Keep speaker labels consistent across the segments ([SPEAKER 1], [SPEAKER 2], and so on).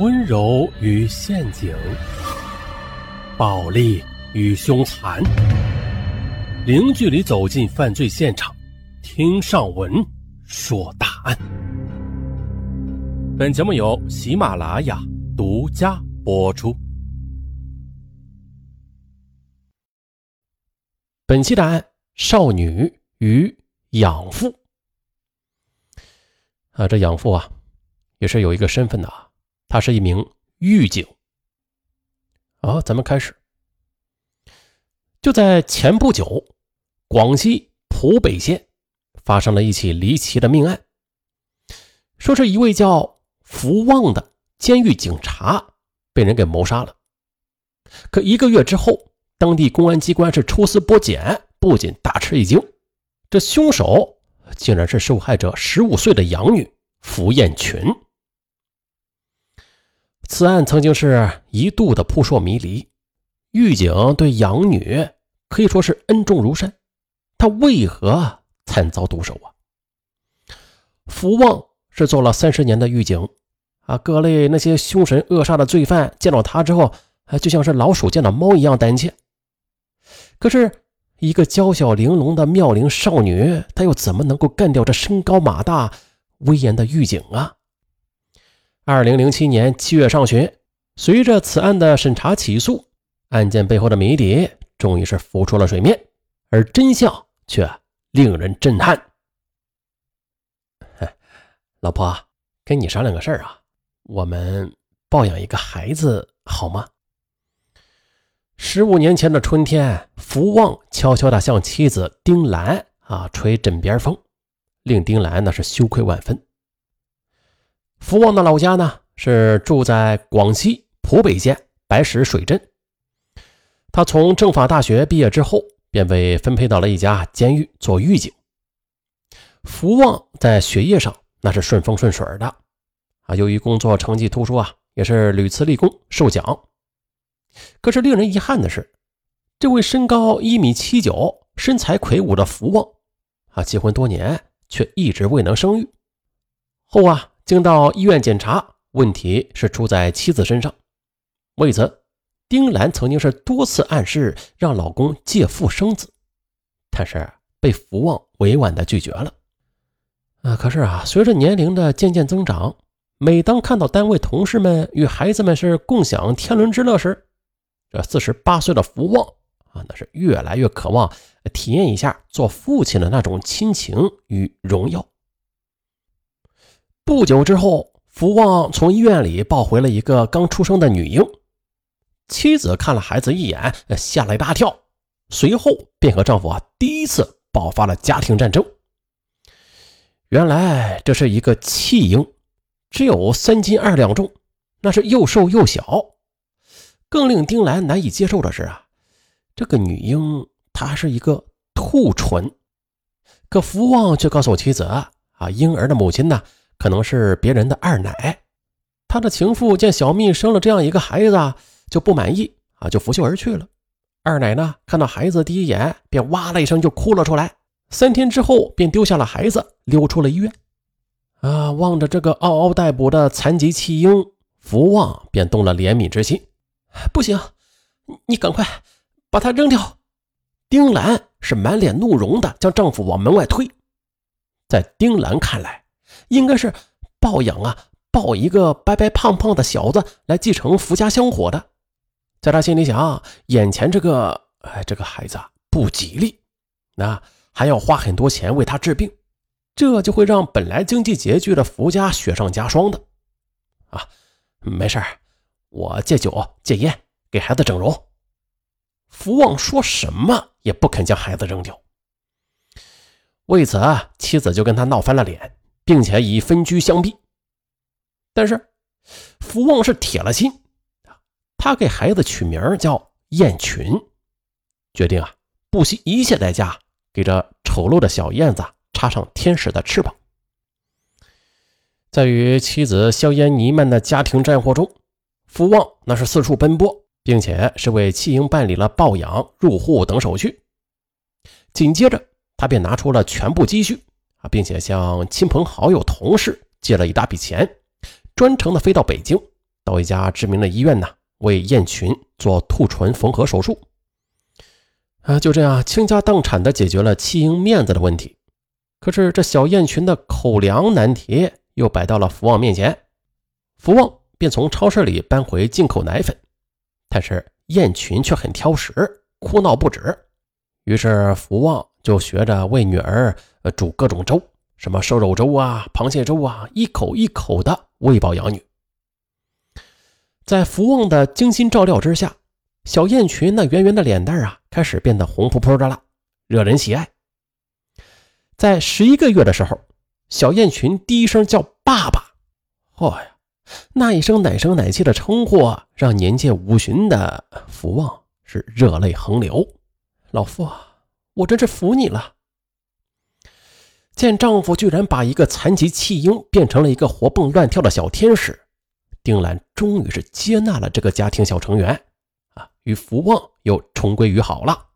[SPEAKER 1] 温柔与陷阱，暴力与凶残，零距离走进犯罪现场，听上文说大案。本节目由喜马拉雅独家播出。本期答案：少女与养父。啊，这养父啊，也是有一个身份的啊，他是一名狱警。好，咱们开始。就在前不久，广西浦北县发生了一起离奇的命案，说是一位叫福旺的监狱警察被人给谋杀了。可一个月之后，当地公安机关是抽丝剥茧，不仅大吃一惊，这凶手。竟然是受害者十五岁的养女福艳群。此案曾经是一度的扑朔迷离，狱警对养女可以说是恩重如山，他为何惨遭毒手啊？福旺是做了三十年的狱警啊，各类那些凶神恶煞的罪犯见到他之后，就像是老鼠见到猫一样胆怯。可是。一个娇小玲珑的妙龄少女，她又怎么能够干掉这身高马大、威严的狱警啊？二零零七年七月上旬，随着此案的审查起诉，案件背后的谜底终于是浮出了水面，而真相却令人震撼。老婆，跟你商量个事儿啊，我们抱养一个孩子好吗？十五年前的春天，福旺悄悄地向妻子丁兰啊吹枕边风，令丁兰那是羞愧万分。福旺的老家呢是住在广西浦北县白石水镇。他从政法大学毕业之后，便被分配到了一家监狱做狱警。福旺在学业上那是顺风顺水的啊，由于工作成绩突出啊，也是屡次立功受奖。可是令人遗憾的是，这位身高一米七九、身材魁梧的福旺，啊，结婚多年却一直未能生育。后啊，经到医院检查，问题是出在妻子身上。为此，丁兰曾经是多次暗示让老公借腹生子，但是被福旺委婉的拒绝了。啊，可是啊，随着年龄的渐渐增长，每当看到单位同事们与孩子们是共享天伦之乐时，这四十八岁的福旺啊，那是越来越渴望体验一下做父亲的那种亲情与荣耀。不久之后，福旺从医院里抱回了一个刚出生的女婴。妻子看了孩子一眼，吓了一大跳，随后便和丈夫啊第一次爆发了家庭战争。原来这是一个弃婴，只有三斤二两重，那是又瘦又小。更令丁兰难以接受的是啊，这个女婴她是一个兔唇，可福旺却告诉妻子啊，婴儿的母亲呢可能是别人的二奶。他的情妇见小蜜生了这样一个孩子，就不满意啊，就拂袖而去了。二奶呢看到孩子第一眼便哇了一声就哭了出来，三天之后便丢下了孩子，溜出了医院。啊，望着这个嗷嗷待哺的残疾弃婴，福旺便动了怜悯之心。不行，你赶快把他扔掉！丁兰是满脸怒容的将丈夫往门外推。在丁兰看来，应该是抱养啊，抱一个白白胖胖的小子来继承福家香火的。在他心里想，眼前这个哎，这个孩子不吉利，那还要花很多钱为他治病，这就会让本来经济拮据的福家雪上加霜的。啊，没事。我戒酒戒烟，给孩子整容。福旺说什么也不肯将孩子扔掉。为此啊，妻子就跟他闹翻了脸，并且以分居相逼。但是福旺是铁了心，他给孩子取名叫燕群，决定啊不惜一切代价给这丑陋的小燕子插上天使的翅膀。在与妻子硝烟弥漫的家庭战火中。福旺那是四处奔波，并且是为弃婴办理了抱养、入户等手续。紧接着，他便拿出了全部积蓄并且向亲朋好友、同事借了一大笔钱，专程的飞到北京，到一家知名的医院呢，为燕群做兔唇缝合手术。啊，就这样倾家荡产的解决了弃婴面子的问题。可是这小燕群的口粮难题又摆到了福旺面前，福旺便从超市里搬回进口奶粉，但是燕群却很挑食，哭闹不止。于是福旺就学着为女儿煮各种粥，什么瘦肉粥啊、螃蟹粥啊，一口一口的喂饱养女。在福旺的精心照料之下，小燕群那圆圆的脸蛋啊，开始变得红扑扑的了，惹人喜爱。在十一个月的时候，小燕群第一声叫爸爸，嚯呀，那一声奶声奶气的称呼，啊让年届五旬的福旺是热泪横流。老夫，我真是服你了。见丈夫居然把一个残疾弃婴变成了一个活蹦乱跳的小天使，丁兰终于是接纳了这个家庭小成员，啊，与福旺又重归于好了。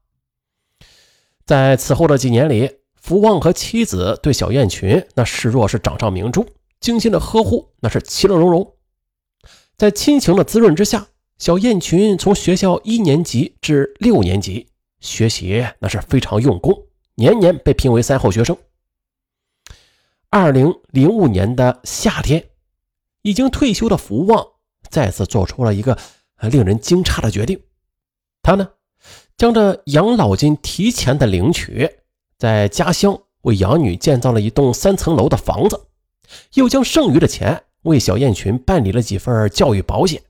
[SPEAKER 1] 在此后的几年里。福旺和妻子对小燕群那视若是掌上明珠，精心的呵护，那是其乐融融。在亲情的滋润之下，小燕群从学校一年级至六年级学习那是非常用功，年年被评为三好学生。二零零五年的夏天，已经退休的福旺再次做出了一个令人惊诧的决定，他呢，将这养老金提前的领取。在家乡为养女建造了一栋三层楼的房子，又将剩余的钱为小燕群办理了几份教育保险。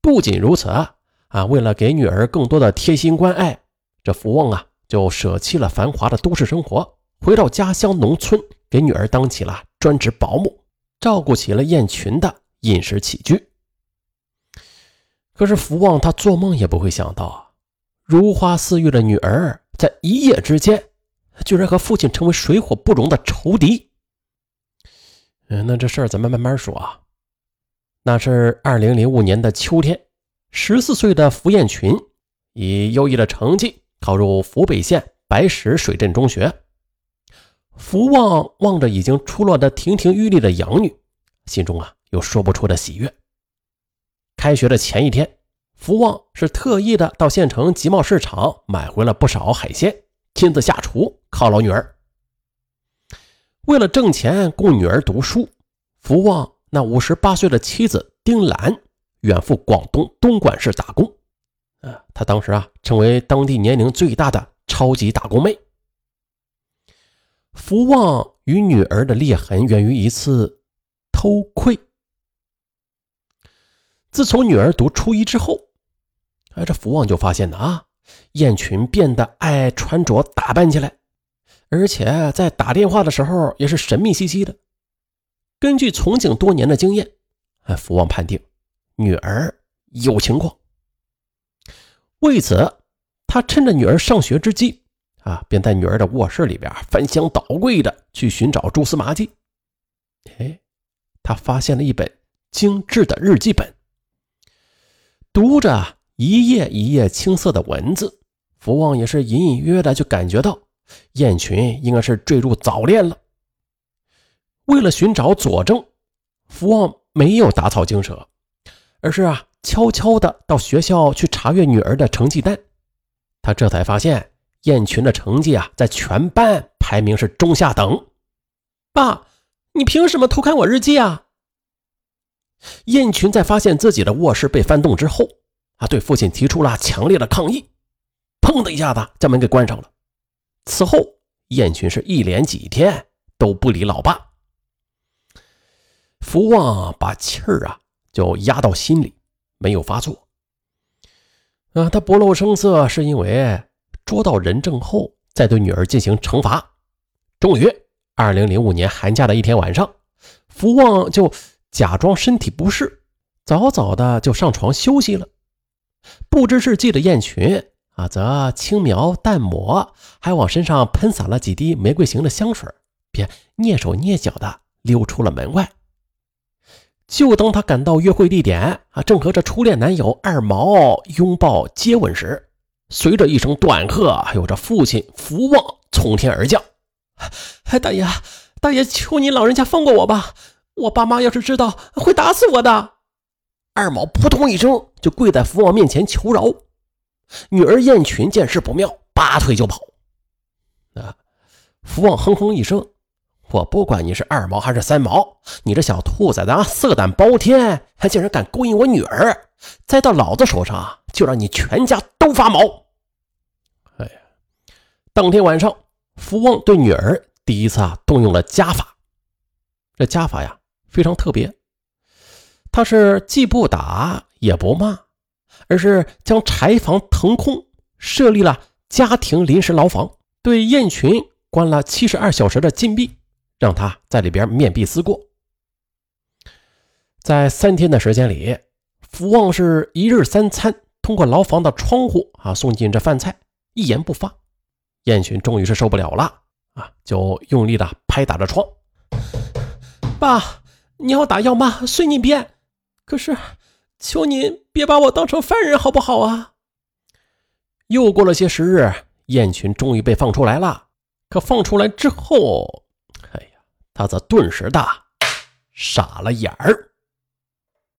[SPEAKER 1] 不仅如此啊，啊，为了给女儿更多的贴心关爱，这福旺啊就舍弃了繁华的都市生活，回到家乡农村，给女儿当起了专职保姆，照顾起了燕群的饮食起居。可是福旺他做梦也不会想到，如花似玉的女儿在一夜之间。居然和父亲成为水火不容的仇敌。嗯，那这事儿咱们慢慢说啊。那是二零零五年的秋天，十四岁的福彦群以优异的成绩考入福北县白石水镇中学。福旺望着已经出落的亭亭玉立的养女，心中啊有说不出的喜悦。开学的前一天，福旺是特意的到县城集贸市场买回了不少海鲜。亲自下厨犒劳女儿。为了挣钱供女儿读书，福旺那五十八岁的妻子丁兰远赴广东东莞市打工。啊，他当时啊成为当地年龄最大的超级打工妹。福旺与女儿的裂痕源于一次偷窥。自从女儿读初一之后，哎，这福旺就发现呢啊。燕群变得爱穿着打扮起来，而且在打电话的时候也是神秘兮兮的。根据从警多年的经验，哎，福旺判定女儿有情况。为此，他趁着女儿上学之机，啊，便在女儿的卧室里边翻箱倒柜的去寻找蛛丝马迹。哎，他发现了一本精致的日记本，读着。一页一页青涩的文字，福旺也是隐隐约约的就感觉到燕群应该是坠入早恋了。为了寻找佐证，福旺没有打草惊蛇，而是啊悄悄的到学校去查阅女儿的成绩单。他这才发现燕群的成绩啊在全班排名是中下等。爸，你凭什么偷看我日记啊？燕群在发现自己的卧室被翻动之后。啊！对父亲提出了强烈的抗议，砰的一下子将门给关上了。此后，燕群是一连几天都不理老爸。福旺把气儿啊就压到心里，没有发作。啊，他不露声色，是因为捉到人证后再对女儿进行惩罚。终于，二零零五年寒假的一天晚上，福旺就假装身体不适，早早的就上床休息了。不知是记得燕群啊，则轻描淡抹，还往身上喷洒了几滴玫瑰型的香水，便蹑手蹑脚的溜出了门外。就当他赶到约会地点啊，正和这初恋男友二毛拥抱接吻时，随着一声断喝，还有着父亲福旺从天而降：“哎大爷，大爷，求你老人家放过我吧！我爸妈要是知道，会打死我的。”二毛扑通一声就跪在福旺面前求饶。女儿燕群见势不妙，拔腿就跑。啊！福旺哼哼一声：“我不管你是二毛还是三毛，你这小兔崽子啊，色胆包天，还竟然敢勾引我女儿！栽到老子手上，就让你全家都发毛！”哎呀！当天晚上，福旺对女儿第一次啊动用了家法。这家法呀非常特别，他是既不打也不骂。而是将柴房腾空，设立了家庭临时牢房，对燕群关了七十二小时的禁闭，让他在里边面壁思过。在三天的时间里，福旺是一日三餐通过牢房的窗户啊送进这饭菜，一言不发。燕群终于是受不了了啊，就用力的拍打着窗：“爸，你要打要骂随你便，可是……”求您别把我当成犯人，好不好啊？又过了些时日，燕群终于被放出来了。可放出来之后，他则顿时大傻了眼儿。